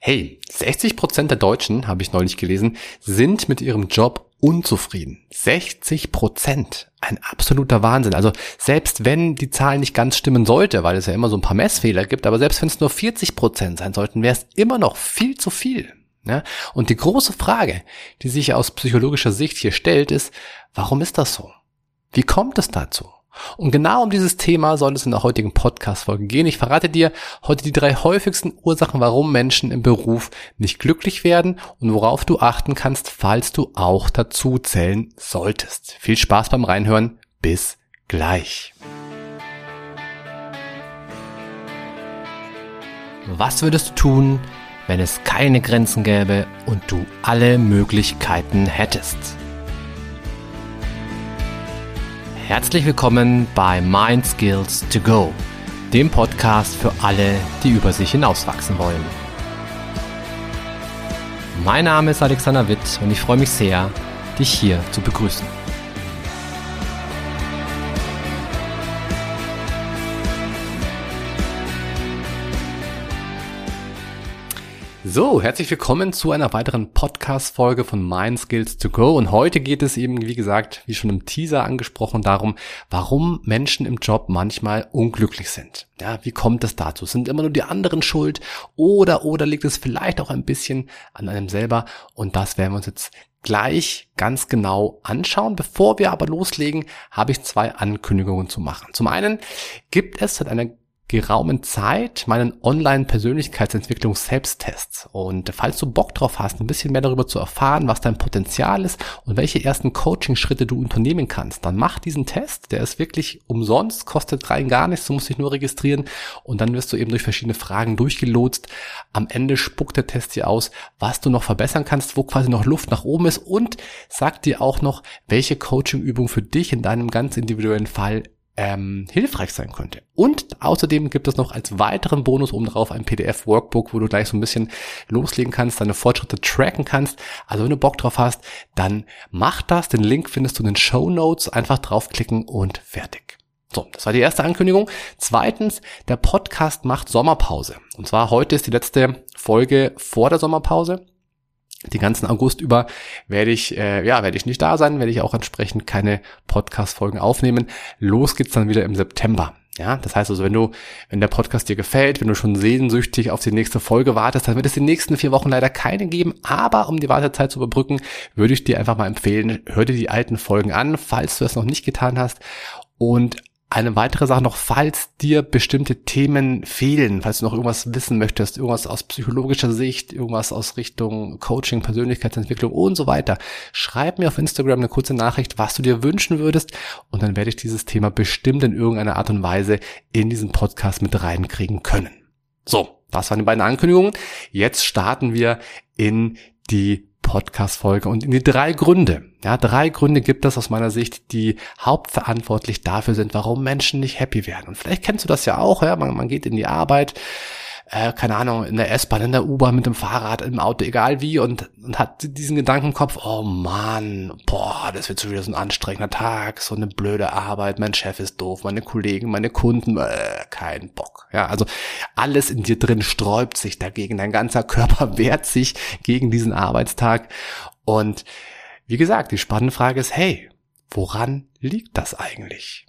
Hey, 60 Prozent der Deutschen, habe ich neulich gelesen, sind mit ihrem Job unzufrieden. 60 Prozent. Ein absoluter Wahnsinn. Also selbst wenn die Zahl nicht ganz stimmen sollte, weil es ja immer so ein paar Messfehler gibt, aber selbst wenn es nur 40 Prozent sein sollten, wäre es immer noch viel zu viel. Ja? Und die große Frage, die sich aus psychologischer Sicht hier stellt, ist, warum ist das so? Wie kommt es dazu? Und genau um dieses Thema soll es in der heutigen Podcast-Folge gehen. Ich verrate dir heute die drei häufigsten Ursachen, warum Menschen im Beruf nicht glücklich werden und worauf du achten kannst, falls du auch dazu zählen solltest. Viel Spaß beim Reinhören. Bis gleich. Was würdest du tun, wenn es keine Grenzen gäbe und du alle Möglichkeiten hättest? Herzlich willkommen bei Mind Skills to Go, dem Podcast für alle, die über sich hinauswachsen wollen. Mein Name ist Alexander Witt und ich freue mich sehr, dich hier zu begrüßen. So, herzlich willkommen zu einer weiteren Podcast-Folge von Mind Skills to Go. Und heute geht es eben, wie gesagt, wie schon im Teaser angesprochen, darum, warum Menschen im Job manchmal unglücklich sind. Ja, wie kommt es dazu? Sind immer nur die anderen schuld? Oder, oder liegt es vielleicht auch ein bisschen an einem selber? Und das werden wir uns jetzt gleich ganz genau anschauen. Bevor wir aber loslegen, habe ich zwei Ankündigungen zu machen. Zum einen gibt es seit einer geraumen Zeit meinen Online-Persönlichkeitsentwicklungs-Selbsttest. Und falls du Bock drauf hast, ein bisschen mehr darüber zu erfahren, was dein Potenzial ist und welche ersten Coaching-Schritte du unternehmen kannst, dann mach diesen Test. Der ist wirklich umsonst, kostet rein gar nichts. Du musst dich nur registrieren und dann wirst du eben durch verschiedene Fragen durchgelotst. Am Ende spuckt der Test dir aus, was du noch verbessern kannst, wo quasi noch Luft nach oben ist und sagt dir auch noch, welche Coaching-Übung für dich in deinem ganz individuellen Fall ähm, hilfreich sein könnte. Und außerdem gibt es noch als weiteren Bonus oben drauf ein PDF-Workbook, wo du gleich so ein bisschen loslegen kannst, deine Fortschritte tracken kannst. Also wenn du Bock drauf hast, dann mach das. Den Link findest du in den Show Notes. Einfach draufklicken und fertig. So, das war die erste Ankündigung. Zweitens, der Podcast macht Sommerpause. Und zwar heute ist die letzte Folge vor der Sommerpause. Den ganzen August über werde ich, äh, ja, werde ich nicht da sein, werde ich auch entsprechend keine Podcast-Folgen aufnehmen. Los geht's dann wieder im September. Ja, das heißt also, wenn du, wenn der Podcast dir gefällt, wenn du schon sehnsüchtig auf die nächste Folge wartest, dann wird es die nächsten vier Wochen leider keine geben. Aber um die Wartezeit zu überbrücken, würde ich dir einfach mal empfehlen, hör dir die alten Folgen an, falls du es noch nicht getan hast. Und eine weitere Sache noch, falls dir bestimmte Themen fehlen, falls du noch irgendwas wissen möchtest, irgendwas aus psychologischer Sicht, irgendwas aus Richtung Coaching, Persönlichkeitsentwicklung und so weiter, schreib mir auf Instagram eine kurze Nachricht, was du dir wünschen würdest und dann werde ich dieses Thema bestimmt in irgendeiner Art und Weise in diesen Podcast mit reinkriegen können. So, das waren die beiden Ankündigungen. Jetzt starten wir in die Podcast-Folge und in die drei Gründe. Ja, drei Gründe gibt es aus meiner Sicht, die hauptverantwortlich dafür sind, warum Menschen nicht happy werden. Und vielleicht kennst du das ja auch, ja, man, man geht in die Arbeit, äh, keine Ahnung, in der S-Bahn, in der U-Bahn, mit dem Fahrrad, im Auto, egal wie, und, und hat diesen Gedanken im Kopf, oh Mann, boah, das wird schon wieder so ein anstrengender Tag, so eine blöde Arbeit, mein Chef ist doof, meine Kollegen, meine Kunden, äh, kein Bock. Ja, also alles in dir drin sträubt sich dagegen, dein ganzer Körper wehrt sich gegen diesen Arbeitstag. Und wie gesagt, die spannende Frage ist, hey, woran liegt das eigentlich?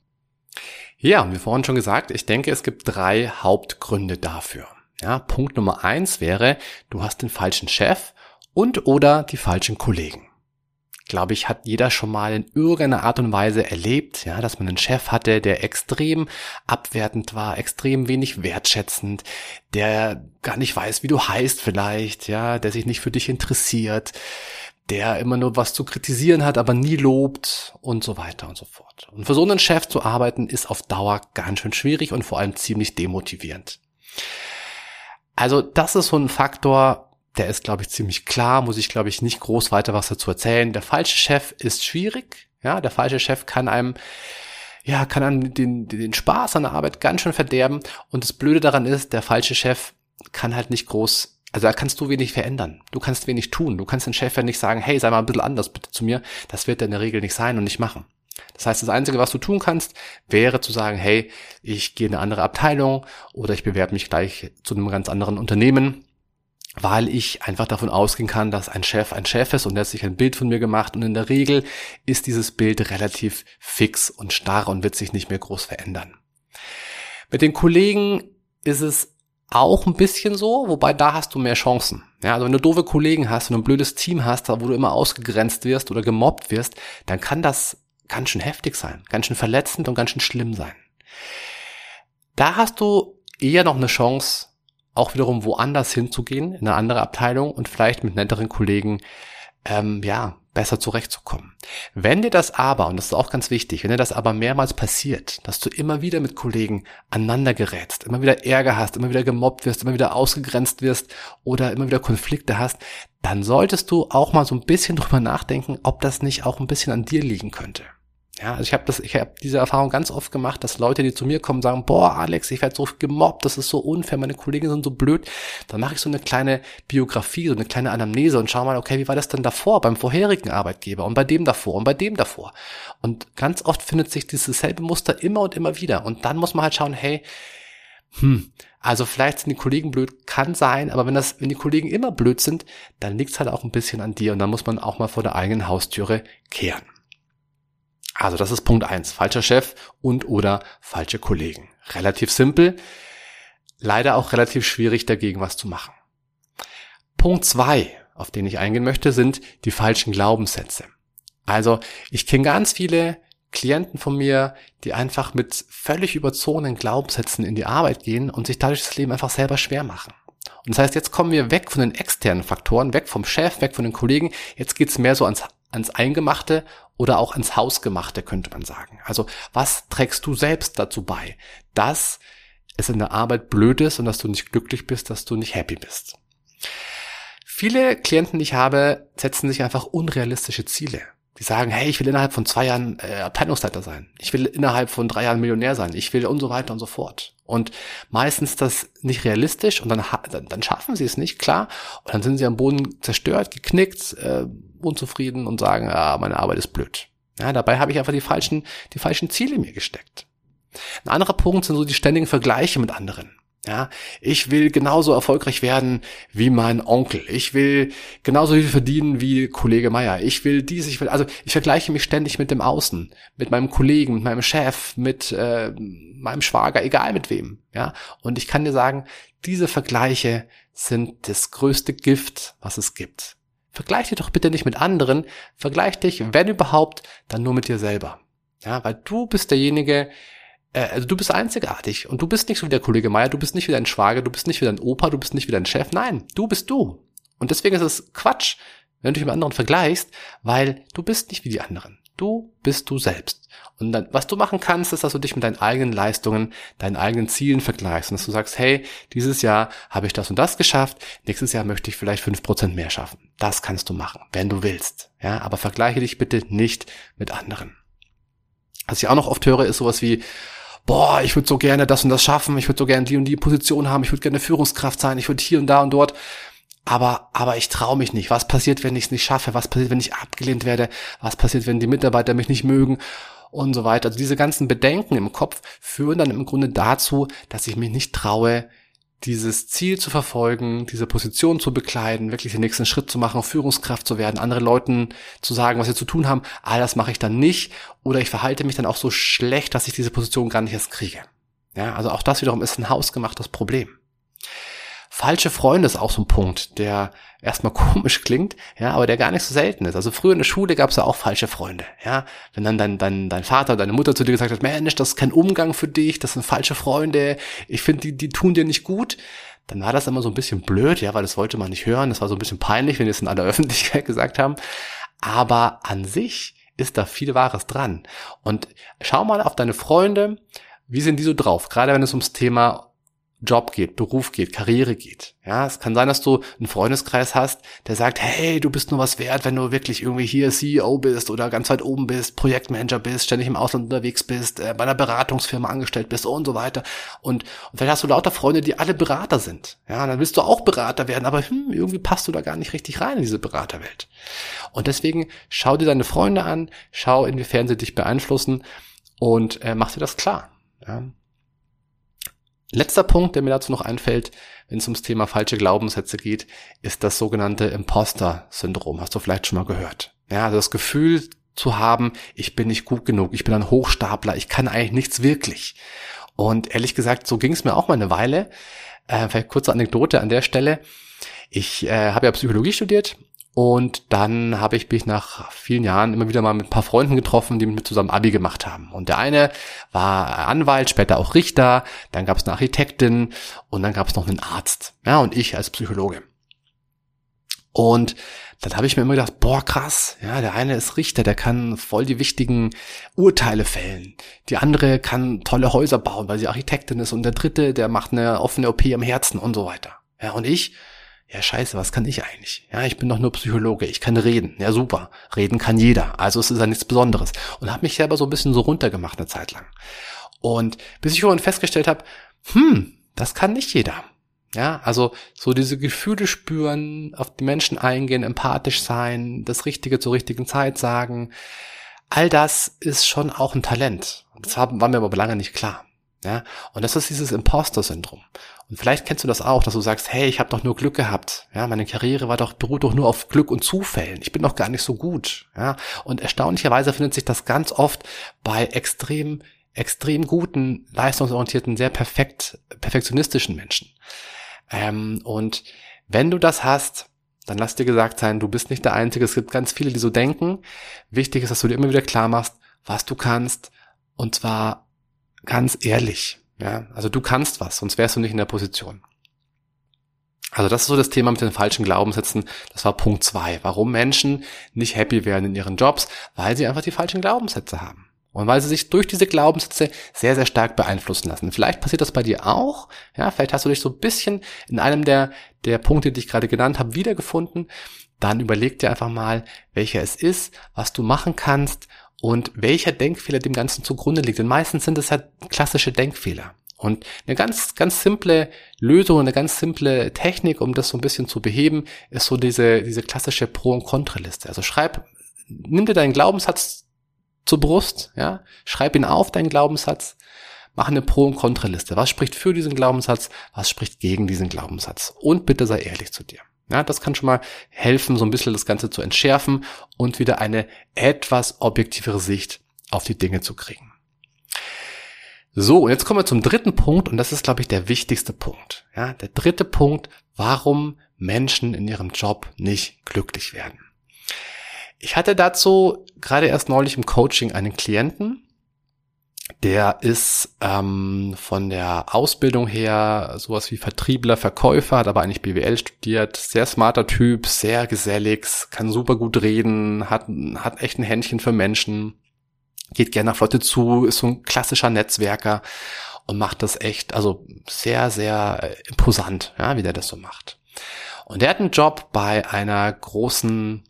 Ja, wie vorhin schon gesagt, ich denke, es gibt drei Hauptgründe dafür. Ja, Punkt Nummer eins wäre, du hast den falschen Chef und oder die falschen Kollegen. Glaube ich, hat jeder schon mal in irgendeiner Art und Weise erlebt, ja, dass man einen Chef hatte, der extrem abwertend war, extrem wenig wertschätzend, der gar nicht weiß, wie du heißt vielleicht, ja, der sich nicht für dich interessiert, der immer nur was zu kritisieren hat, aber nie lobt und so weiter und so fort. Und für so einen Chef zu arbeiten ist auf Dauer ganz schön schwierig und vor allem ziemlich demotivierend. Also das ist so ein Faktor, der ist, glaube ich, ziemlich klar, muss ich, glaube ich, nicht groß weiter was dazu erzählen. Der falsche Chef ist schwierig, ja, der falsche Chef kann einem ja, kann einem den, den Spaß an der Arbeit ganz schön verderben. Und das Blöde daran ist, der falsche Chef kann halt nicht groß, also da kannst du wenig verändern. Du kannst wenig tun. Du kannst den Chef ja nicht sagen, hey, sei mal ein bisschen anders bitte zu mir. Das wird er in der Regel nicht sein und nicht machen. Das heißt, das Einzige, was du tun kannst, wäre zu sagen, hey, ich gehe in eine andere Abteilung oder ich bewerbe mich gleich zu einem ganz anderen Unternehmen, weil ich einfach davon ausgehen kann, dass ein Chef ein Chef ist und er hat sich ein Bild von mir gemacht und in der Regel ist dieses Bild relativ fix und starr und wird sich nicht mehr groß verändern. Mit den Kollegen ist es auch ein bisschen so, wobei da hast du mehr Chancen. Ja, also wenn du doofe Kollegen hast und ein blödes Team hast, wo du immer ausgegrenzt wirst oder gemobbt wirst, dann kann das ganz schön heftig sein, ganz schön verletzend und ganz schön schlimm sein. Da hast du eher noch eine Chance, auch wiederum woanders hinzugehen, in eine andere Abteilung und vielleicht mit netteren Kollegen, ähm, ja, besser zurechtzukommen. Wenn dir das aber, und das ist auch ganz wichtig, wenn dir das aber mehrmals passiert, dass du immer wieder mit Kollegen aneinander gerätst, immer wieder Ärger hast, immer wieder gemobbt wirst, immer wieder ausgegrenzt wirst oder immer wieder Konflikte hast, dann solltest du auch mal so ein bisschen drüber nachdenken, ob das nicht auch ein bisschen an dir liegen könnte. Ja, also ich habe das, ich habe diese Erfahrung ganz oft gemacht, dass Leute, die zu mir kommen, sagen, boah, Alex, ich werde so gemobbt, das ist so unfair, meine Kollegen sind so blöd. Dann mache ich so eine kleine Biografie, so eine kleine Anamnese und schau mal, okay, wie war das denn davor, beim vorherigen Arbeitgeber und bei dem davor und bei dem davor. Und ganz oft findet sich dieses selbe Muster immer und immer wieder. Und dann muss man halt schauen, hey, hm, also vielleicht sind die Kollegen blöd, kann sein, aber wenn das, wenn die Kollegen immer blöd sind, dann liegt's halt auch ein bisschen an dir und dann muss man auch mal vor der eigenen Haustüre kehren. Also das ist Punkt eins: Falscher Chef und oder falsche Kollegen. Relativ simpel, leider auch relativ schwierig dagegen was zu machen. Punkt zwei, auf den ich eingehen möchte, sind die falschen Glaubenssätze. Also ich kenne ganz viele Klienten von mir, die einfach mit völlig überzogenen Glaubenssätzen in die Arbeit gehen und sich dadurch das Leben einfach selber schwer machen. Und das heißt, jetzt kommen wir weg von den externen Faktoren, weg vom Chef, weg von den Kollegen. Jetzt geht's mehr so ans, ans Eingemachte oder auch ans Hausgemachte, könnte man sagen. Also was trägst du selbst dazu bei, dass es in der Arbeit blöd ist und dass du nicht glücklich bist, dass du nicht happy bist? Viele Klienten, die ich habe, setzen sich einfach unrealistische Ziele. Die sagen, hey, ich will innerhalb von zwei Jahren äh, Abteilungsleiter sein. Ich will innerhalb von drei Jahren Millionär sein. Ich will und so weiter und so fort. Und meistens das nicht realistisch und dann, dann, dann schaffen sie es nicht, klar. Und dann sind sie am Boden zerstört, geknickt, äh, unzufrieden und sagen, ja, meine Arbeit ist blöd. Ja, dabei habe ich einfach die falschen, die falschen Ziele mir gesteckt. Ein anderer Punkt sind so die ständigen Vergleiche mit anderen. Ja, ich will genauso erfolgreich werden wie mein Onkel. Ich will genauso viel verdienen wie Kollege Meier. Ich will dies, ich will, also ich vergleiche mich ständig mit dem Außen, mit meinem Kollegen, mit meinem Chef, mit äh, meinem Schwager, egal mit wem. Ja, und ich kann dir sagen, diese Vergleiche sind das größte Gift, was es gibt. Vergleich dich doch bitte nicht mit anderen, vergleich dich, wenn überhaupt, dann nur mit dir selber. Ja, weil du bist derjenige, also du bist einzigartig und du bist nicht so wie der Kollege Meier, du bist nicht wie dein Schwager, du bist nicht wie dein Opa, du bist nicht wie dein Chef. Nein, du bist du. Und deswegen ist es Quatsch, wenn du dich mit anderen vergleichst, weil du bist nicht wie die anderen. Du bist du selbst. Und dann, was du machen kannst, ist, dass du dich mit deinen eigenen Leistungen, deinen eigenen Zielen vergleichst und dass du sagst, hey, dieses Jahr habe ich das und das geschafft, nächstes Jahr möchte ich vielleicht fünf Prozent mehr schaffen. Das kannst du machen, wenn du willst. Ja, aber vergleiche dich bitte nicht mit anderen. Was ich auch noch oft höre, ist sowas wie, boah, ich würde so gerne das und das schaffen, ich würde so gerne die und die Position haben, ich würde gerne Führungskraft sein, ich würde hier und da und dort. Aber, aber ich traue mich nicht. Was passiert, wenn ich es nicht schaffe? Was passiert, wenn ich abgelehnt werde? Was passiert, wenn die Mitarbeiter mich nicht mögen? Und so weiter. Also diese ganzen Bedenken im Kopf führen dann im Grunde dazu, dass ich mich nicht traue, dieses Ziel zu verfolgen, diese Position zu bekleiden, wirklich den nächsten Schritt zu machen, Führungskraft zu werden, anderen Leuten zu sagen, was sie zu tun haben, all das mache ich dann nicht oder ich verhalte mich dann auch so schlecht, dass ich diese Position gar nicht erst kriege. Ja, also auch das wiederum ist ein hausgemachtes Problem. Falsche Freunde ist auch so ein Punkt, der erstmal komisch klingt, ja, aber der gar nicht so selten ist. Also früher in der Schule gab es ja auch falsche Freunde, ja. Wenn dann dein, dein, dein Vater oder deine Mutter zu dir gesagt hat, Mensch, das ist kein Umgang für dich, das sind falsche Freunde, ich finde, die, die tun dir nicht gut, dann war das immer so ein bisschen blöd, ja, weil das wollte man nicht hören, das war so ein bisschen peinlich, wenn die es in aller Öffentlichkeit gesagt haben. Aber an sich ist da viel Wahres dran. Und schau mal auf deine Freunde, wie sind die so drauf? Gerade wenn es ums Thema Job geht, Beruf geht, Karriere geht. Ja, es kann sein, dass du einen Freundeskreis hast, der sagt, hey, du bist nur was wert, wenn du wirklich irgendwie hier CEO bist oder ganz weit oben bist, Projektmanager bist, ständig im Ausland unterwegs bist, äh, bei einer Beratungsfirma angestellt bist und so weiter. Und, und vielleicht hast du lauter Freunde, die alle Berater sind. Ja, dann willst du auch Berater werden, aber hm, irgendwie passt du da gar nicht richtig rein in diese Beraterwelt. Und deswegen schau dir deine Freunde an, schau, inwiefern sie dich beeinflussen und äh, mach dir das klar. Ja. Letzter Punkt, der mir dazu noch einfällt, wenn es ums Thema falsche Glaubenssätze geht, ist das sogenannte Imposter-Syndrom. Hast du vielleicht schon mal gehört? Ja, also das Gefühl zu haben, ich bin nicht gut genug, ich bin ein Hochstapler, ich kann eigentlich nichts wirklich. Und ehrlich gesagt, so ging es mir auch mal eine Weile. Äh, vielleicht kurze Anekdote an der Stelle. Ich äh, habe ja Psychologie studiert und dann habe ich mich nach vielen Jahren immer wieder mal mit ein paar Freunden getroffen, die mit zusammen Abi gemacht haben. Und der eine war Anwalt, später auch Richter, dann gab es eine Architektin und dann gab es noch einen Arzt. Ja, und ich als Psychologe. Und dann habe ich mir immer gedacht, boah, krass, ja, der eine ist Richter, der kann voll die wichtigen Urteile fällen. Die andere kann tolle Häuser bauen, weil sie Architektin ist. Und der dritte, der macht eine offene OP am Herzen und so weiter. Ja, und ich, ja scheiße, was kann ich eigentlich? Ja, ich bin doch nur Psychologe, ich kann reden. Ja, super. Reden kann jeder. Also es ist ja nichts Besonderes. Und habe mich selber so ein bisschen so runtergemacht eine Zeit lang. Und bis ich irgendwann festgestellt habe, hm, das kann nicht jeder. Ja, also so diese Gefühle spüren, auf die Menschen eingehen, empathisch sein, das Richtige zur richtigen Zeit sagen. All das ist schon auch ein Talent. Das war mir aber lange nicht klar. Ja, und das ist dieses Imposter-Syndrom. Und vielleicht kennst du das auch, dass du sagst, hey, ich habe doch nur Glück gehabt. Ja, meine Karriere war doch beruht doch nur auf Glück und Zufällen. Ich bin doch gar nicht so gut. Ja, und erstaunlicherweise findet sich das ganz oft bei extrem extrem guten, leistungsorientierten, sehr perfekt perfektionistischen Menschen. Ähm, und wenn du das hast, dann lass dir gesagt sein, du bist nicht der Einzige. Es gibt ganz viele, die so denken. Wichtig ist, dass du dir immer wieder klar machst, was du kannst. Und zwar ganz ehrlich. Ja, also du kannst was, sonst wärst du nicht in der Position. Also das ist so das Thema mit den falschen Glaubenssätzen. Das war Punkt zwei. Warum Menschen nicht happy werden in ihren Jobs? Weil sie einfach die falschen Glaubenssätze haben. Und weil sie sich durch diese Glaubenssätze sehr, sehr stark beeinflussen lassen. Vielleicht passiert das bei dir auch. Ja, vielleicht hast du dich so ein bisschen in einem der, der Punkte, die ich gerade genannt habe, wiedergefunden. Dann überleg dir einfach mal, welcher es ist, was du machen kannst und welcher Denkfehler dem Ganzen zugrunde liegt. Denn meistens sind es halt klassische Denkfehler. Und eine ganz, ganz simple Lösung, eine ganz simple Technik, um das so ein bisschen zu beheben, ist so diese, diese klassische Pro- und Kontraliste. Also schreib, nimm dir deinen Glaubenssatz zur Brust, ja, schreib ihn auf, deinen Glaubenssatz, mach eine Pro- und Kontraliste. Was spricht für diesen Glaubenssatz? Was spricht gegen diesen Glaubenssatz? Und bitte sei ehrlich zu dir. Ja, das kann schon mal helfen, so ein bisschen das Ganze zu entschärfen und wieder eine etwas objektivere Sicht auf die Dinge zu kriegen. So, und jetzt kommen wir zum dritten Punkt und das ist, glaube ich, der wichtigste Punkt. Ja, der dritte Punkt, warum Menschen in ihrem Job nicht glücklich werden. Ich hatte dazu gerade erst neulich im Coaching einen Klienten, der ist ähm, von der Ausbildung her sowas wie Vertriebler, Verkäufer, hat aber eigentlich BWL studiert, sehr smarter Typ, sehr gesellig, kann super gut reden, hat, hat echt ein Händchen für Menschen, geht gerne auf Leute zu, ist so ein klassischer Netzwerker und macht das echt, also sehr, sehr imposant, ja, wie der das so macht. Und er hat einen Job bei einer großen,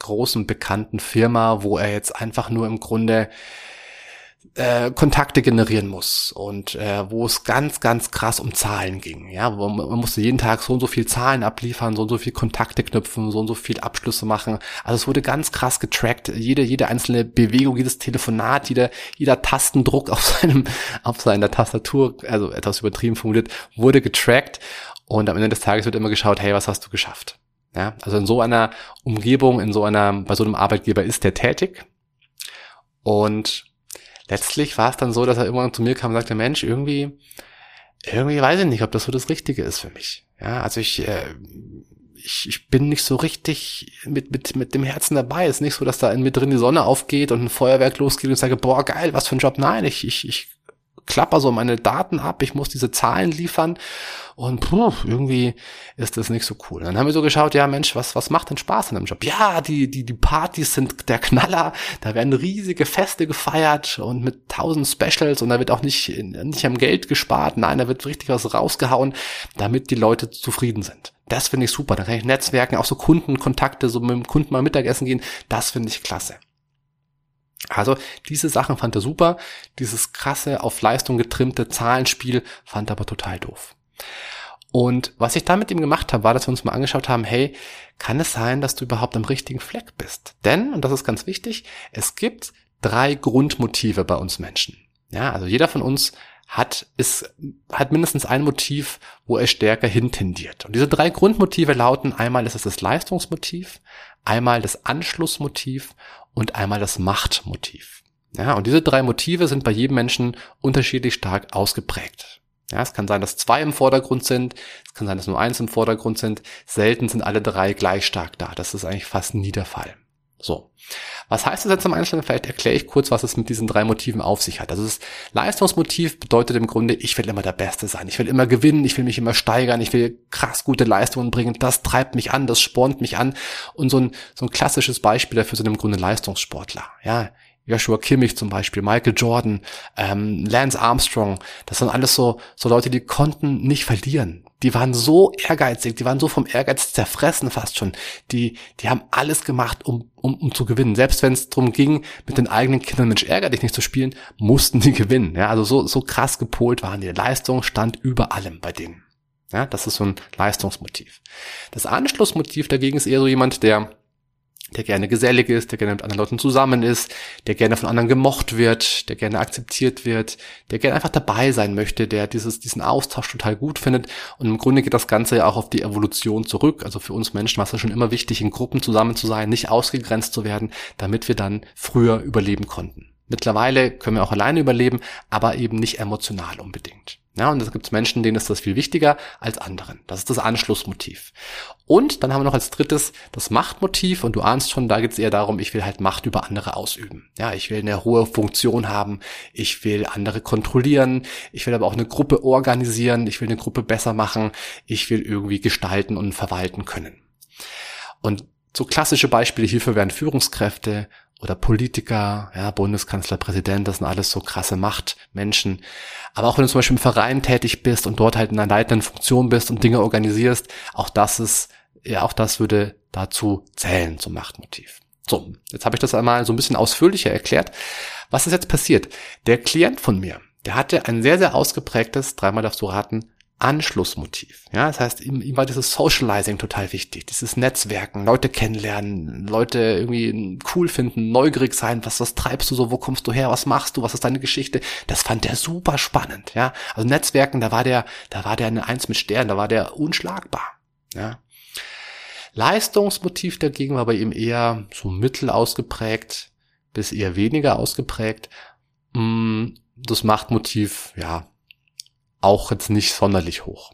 großen bekannten Firma, wo er jetzt einfach nur im Grunde äh, Kontakte generieren muss und äh, wo es ganz, ganz krass um Zahlen ging. Ja, man, man musste jeden Tag so und so viel Zahlen abliefern, so und so viel Kontakte knüpfen, so und so viel Abschlüsse machen. Also es wurde ganz krass getrackt. Jede, jede einzelne Bewegung, jedes Telefonat, jeder, jeder Tastendruck auf seinem, auf seiner Tastatur, also etwas übertrieben formuliert, wurde getrackt. Und am Ende des Tages wird immer geschaut, hey, was hast du geschafft? Ja, also in so einer Umgebung, in so einer, bei so einem Arbeitgeber ist der tätig. Und letztlich war es dann so, dass er irgendwann zu mir kam und sagte, Mensch, irgendwie, irgendwie weiß ich nicht, ob das so das Richtige ist für mich. Ja, also ich, äh, ich, ich bin nicht so richtig mit, mit, mit dem Herzen dabei. Es ist nicht so, dass da in mir drin die Sonne aufgeht und ein Feuerwerk losgeht und ich sage, boah, geil, was für ein Job. Nein, ich, ich, ich klapper so meine Daten ab, ich muss diese Zahlen liefern und puh, irgendwie ist das nicht so cool. Dann haben wir so geschaut, ja Mensch, was, was macht denn Spaß in einem Job? Ja, die, die, die Partys sind der Knaller, da werden riesige Feste gefeiert und mit tausend Specials und da wird auch nicht, nicht am Geld gespart, nein, da wird richtig was rausgehauen, damit die Leute zufrieden sind. Das finde ich super, da kann ich Netzwerken, auch so Kundenkontakte, so mit dem Kunden mal Mittagessen gehen, das finde ich klasse. Also diese Sachen fand er super, dieses krasse auf Leistung getrimmte Zahlenspiel fand er aber total doof. Und was ich da mit ihm gemacht habe, war, dass wir uns mal angeschaut haben, hey, kann es sein, dass du überhaupt am richtigen Fleck bist? Denn, und das ist ganz wichtig, es gibt drei Grundmotive bei uns Menschen. Ja, also jeder von uns hat, ist, hat mindestens ein Motiv, wo er stärker hintendiert. Und diese drei Grundmotive lauten, einmal ist es das Leistungsmotiv, einmal das Anschlussmotiv und einmal das Machtmotiv. Ja, und diese drei Motive sind bei jedem Menschen unterschiedlich stark ausgeprägt. Ja, es kann sein, dass zwei im Vordergrund sind, es kann sein, dass nur eins im Vordergrund sind. Selten sind alle drei gleich stark da. Das ist eigentlich fast nie der Fall. So. Was heißt das jetzt im Einzelnen? Vielleicht erkläre ich kurz, was es mit diesen drei Motiven auf sich hat. Also das Leistungsmotiv bedeutet im Grunde, ich will immer der Beste sein. Ich will immer gewinnen. Ich will mich immer steigern. Ich will krass gute Leistungen bringen. Das treibt mich an. Das spornt mich an. Und so ein, so ein klassisches Beispiel dafür sind im Grunde Leistungssportler. Ja, Joshua Kimmich zum Beispiel, Michael Jordan, ähm, Lance Armstrong, das sind alles so, so Leute, die konnten nicht verlieren. Die waren so ehrgeizig, die waren so vom Ehrgeiz zerfressen fast schon. Die, die haben alles gemacht, um, um, um zu gewinnen. Selbst wenn es darum ging, mit den eigenen Kindern Mensch ärger dich nicht zu spielen, mussten die gewinnen. Ja, also so, so krass gepolt waren die. Leistung stand über allem bei denen. Ja, das ist so ein Leistungsmotiv. Das Anschlussmotiv dagegen ist eher so jemand, der der gerne gesellig ist, der gerne mit anderen Leuten zusammen ist, der gerne von anderen gemocht wird, der gerne akzeptiert wird, der gerne einfach dabei sein möchte, der dieses, diesen Austausch total gut findet. Und im Grunde geht das Ganze ja auch auf die Evolution zurück. Also für uns Menschen war es ja schon immer wichtig, in Gruppen zusammen zu sein, nicht ausgegrenzt zu werden, damit wir dann früher überleben konnten. Mittlerweile können wir auch alleine überleben, aber eben nicht emotional unbedingt. Ja, und es gibt Menschen, denen ist das viel wichtiger als anderen. Das ist das Anschlussmotiv. Und dann haben wir noch als drittes das Machtmotiv. Und du ahnst schon, da geht es eher darum, ich will halt Macht über andere ausüben. Ja, ich will eine hohe Funktion haben. Ich will andere kontrollieren. Ich will aber auch eine Gruppe organisieren. Ich will eine Gruppe besser machen. Ich will irgendwie gestalten und verwalten können. Und so klassische Beispiele hierfür wären Führungskräfte oder Politiker, ja, Bundeskanzler, Präsident, das sind alles so krasse Machtmenschen. Aber auch wenn du zum Beispiel im Verein tätig bist und dort halt in einer leitenden Funktion bist und Dinge organisierst, auch das ist, ja, auch das würde dazu zählen zum Machtmotiv. So, jetzt habe ich das einmal so ein bisschen ausführlicher erklärt. Was ist jetzt passiert? Der Klient von mir, der hatte ein sehr, sehr ausgeprägtes, dreimal darfst du raten, Anschlussmotiv. Ja, das heißt, ihm, ihm war dieses Socializing total wichtig, dieses Netzwerken, Leute kennenlernen, Leute irgendwie cool finden, neugierig sein, was, was treibst du so, wo kommst du her, was machst du, was ist deine Geschichte? Das fand er super spannend, ja. Also Netzwerken, da war der, da war der eine Eins mit Stern, da war der unschlagbar, ja. Leistungsmotiv dagegen war bei ihm eher so mittel ausgeprägt, bis eher weniger ausgeprägt. Mm, das Machtmotiv, ja, auch jetzt nicht sonderlich hoch.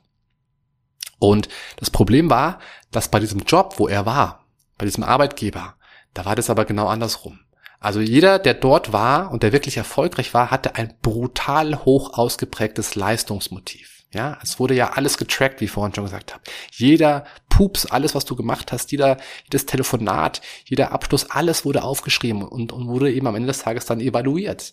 Und das Problem war, dass bei diesem Job, wo er war, bei diesem Arbeitgeber, da war das aber genau andersrum. Also jeder, der dort war und der wirklich erfolgreich war, hatte ein brutal hoch ausgeprägtes Leistungsmotiv. Ja, es wurde ja alles getrackt, wie ich vorhin schon gesagt habe. Jeder Pups, alles, was du gemacht hast, jeder, jedes Telefonat, jeder Abschluss, alles wurde aufgeschrieben und, und wurde eben am Ende des Tages dann evaluiert.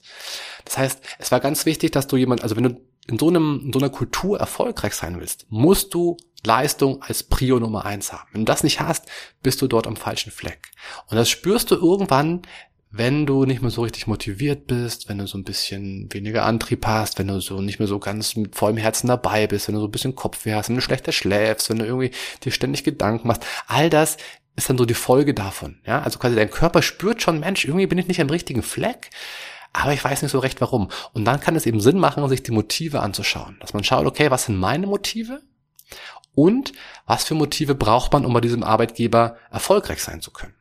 Das heißt, es war ganz wichtig, dass du jemand, also wenn du in so, einem, in so einer Kultur erfolgreich sein willst, musst du Leistung als Prio Nummer eins haben. Wenn du das nicht hast, bist du dort am falschen Fleck. Und das spürst du irgendwann, wenn du nicht mehr so richtig motiviert bist, wenn du so ein bisschen weniger Antrieb hast, wenn du so nicht mehr so ganz mit vollem Herzen dabei bist, wenn du so ein bisschen Kopfweh hast, wenn du schlechter schläfst, wenn du irgendwie dir ständig Gedanken machst, all das ist dann so die Folge davon. Ja, also quasi dein Körper spürt schon, Mensch, irgendwie bin ich nicht am richtigen Fleck aber ich weiß nicht so recht warum. Und dann kann es eben Sinn machen, sich die Motive anzuschauen. Dass man schaut, okay, was sind meine Motive? Und was für Motive braucht man, um bei diesem Arbeitgeber erfolgreich sein zu können?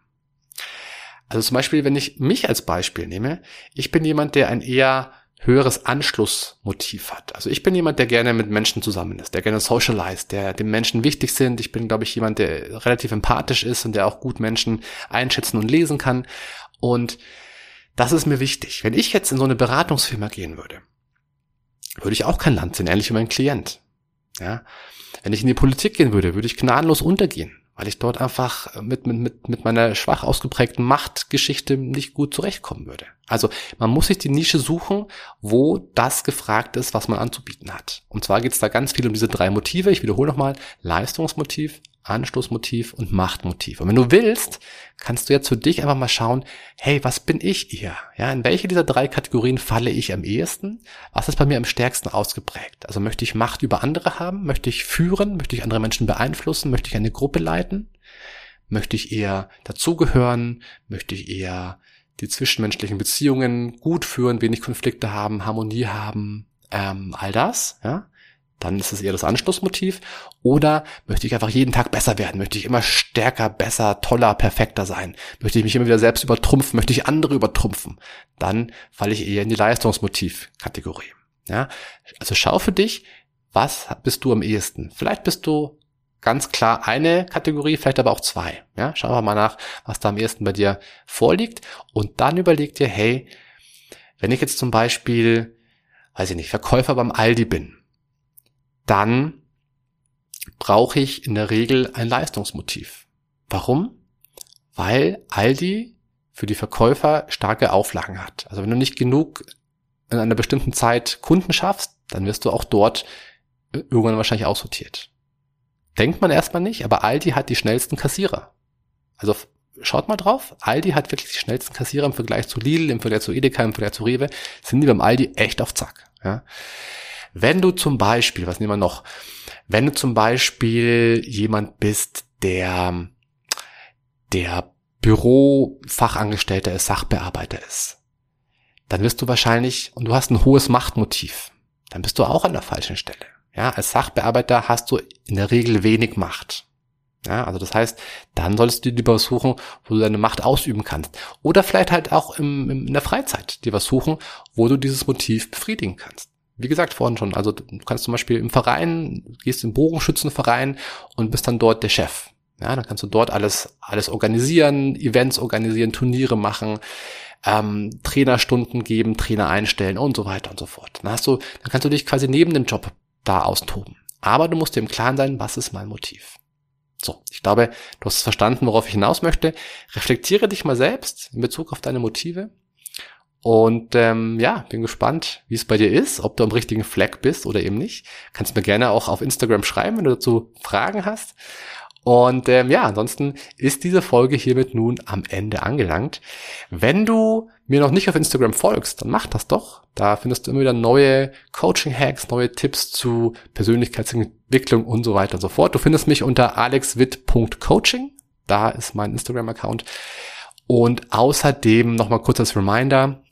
Also zum Beispiel, wenn ich mich als Beispiel nehme, ich bin jemand, der ein eher höheres Anschlussmotiv hat. Also ich bin jemand, der gerne mit Menschen zusammen ist, der gerne socialize, der den Menschen wichtig sind. Ich bin, glaube ich, jemand, der relativ empathisch ist und der auch gut Menschen einschätzen und lesen kann. Und das ist mir wichtig. Wenn ich jetzt in so eine Beratungsfirma gehen würde, würde ich auch kein Land sehen, ähnlich wie mein Klient. Ja? Wenn ich in die Politik gehen würde, würde ich gnadenlos untergehen, weil ich dort einfach mit, mit, mit meiner schwach ausgeprägten Machtgeschichte nicht gut zurechtkommen würde. Also man muss sich die Nische suchen, wo das gefragt ist, was man anzubieten hat. Und zwar geht es da ganz viel um diese drei Motive. Ich wiederhole nochmal, Leistungsmotiv, Anstoßmotiv und Machtmotiv. Und wenn du willst, kannst du jetzt für dich einfach mal schauen, hey, was bin ich eher? Ja, in welche dieser drei Kategorien falle ich am ehesten? Was ist bei mir am stärksten ausgeprägt? Also möchte ich Macht über andere haben? Möchte ich führen? Möchte ich andere Menschen beeinflussen? Möchte ich eine Gruppe leiten? Möchte ich eher dazugehören? Möchte ich eher die zwischenmenschlichen Beziehungen gut führen, wenig Konflikte haben, Harmonie haben, ähm, all das, ja, dann ist es eher das Anschlussmotiv. Oder möchte ich einfach jeden Tag besser werden? Möchte ich immer stärker, besser, toller, perfekter sein? Möchte ich mich immer wieder selbst übertrumpfen? Möchte ich andere übertrumpfen? Dann falle ich eher in die Leistungsmotiv-Kategorie. Ja, also schau für dich, was bist du am ehesten? Vielleicht bist du ganz klar eine Kategorie, vielleicht aber auch zwei. Ja, schau mal nach, was da am ehesten bei dir vorliegt und dann überleg dir, hey, wenn ich jetzt zum Beispiel, weiß ich nicht, Verkäufer beim Aldi bin, dann brauche ich in der Regel ein Leistungsmotiv. Warum? Weil Aldi für die Verkäufer starke Auflagen hat. Also wenn du nicht genug in einer bestimmten Zeit Kunden schaffst, dann wirst du auch dort irgendwann wahrscheinlich aussortiert. Denkt man erstmal nicht, aber Aldi hat die schnellsten Kassierer. Also schaut mal drauf, Aldi hat wirklich die schnellsten Kassierer im Vergleich zu Lidl, im Vergleich zu Edeka, im Vergleich zu Rewe, sind die beim Aldi echt auf Zack. Ja. Wenn du zum Beispiel, was nehmen wir noch, wenn du zum Beispiel jemand bist, der, der Bürofachangestellter ist, Sachbearbeiter ist, dann wirst du wahrscheinlich, und du hast ein hohes Machtmotiv, dann bist du auch an der falschen Stelle. Ja, als Sachbearbeiter hast du in der Regel wenig Macht. Ja, also das heißt, dann solltest du dir was suchen, wo du deine Macht ausüben kannst. Oder vielleicht halt auch im, in der Freizeit dir was suchen, wo du dieses Motiv befriedigen kannst. Wie gesagt vorhin schon, also du kannst zum Beispiel im Verein, gehst im Bogenschützenverein und bist dann dort der Chef. Ja, dann kannst du dort alles, alles organisieren, Events organisieren, Turniere machen, ähm, Trainerstunden geben, Trainer einstellen und so weiter und so fort. Dann hast du, dann kannst du dich quasi neben dem Job da austoben. Aber du musst dir im Klaren sein, was ist mein Motiv? So, ich glaube, du hast verstanden, worauf ich hinaus möchte. Reflektiere dich mal selbst in Bezug auf deine Motive. Und ähm, ja, bin gespannt, wie es bei dir ist, ob du am richtigen Fleck bist oder eben nicht. Kannst mir gerne auch auf Instagram schreiben, wenn du dazu Fragen hast. Und ähm, ja, ansonsten ist diese Folge hiermit nun am Ende angelangt. Wenn du mir noch nicht auf Instagram folgst, dann mach das doch. Da findest du immer wieder neue Coaching-Hacks, neue Tipps zu Persönlichkeitsentwicklung und so weiter und so fort. Du findest mich unter alexwit.coaching. Da ist mein Instagram-Account. Und außerdem nochmal kurz als Reminder,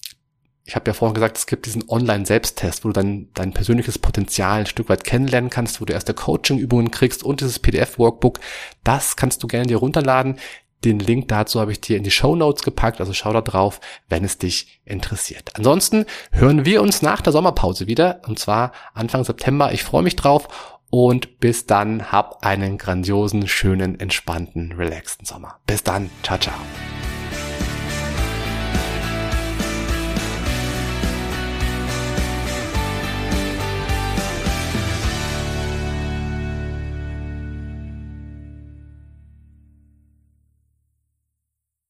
ich habe ja vorhin gesagt, es gibt diesen Online-Selbsttest, wo du dann dein persönliches Potenzial ein Stück weit kennenlernen kannst, wo du erste Coaching-Übungen kriegst und dieses PDF-Workbook. Das kannst du gerne dir runterladen. Den Link dazu habe ich dir in die Show Notes gepackt, also schau da drauf, wenn es dich interessiert. Ansonsten hören wir uns nach der Sommerpause wieder, und zwar Anfang September. Ich freue mich drauf und bis dann hab einen grandiosen, schönen, entspannten, relaxten Sommer. Bis dann, ciao, ciao.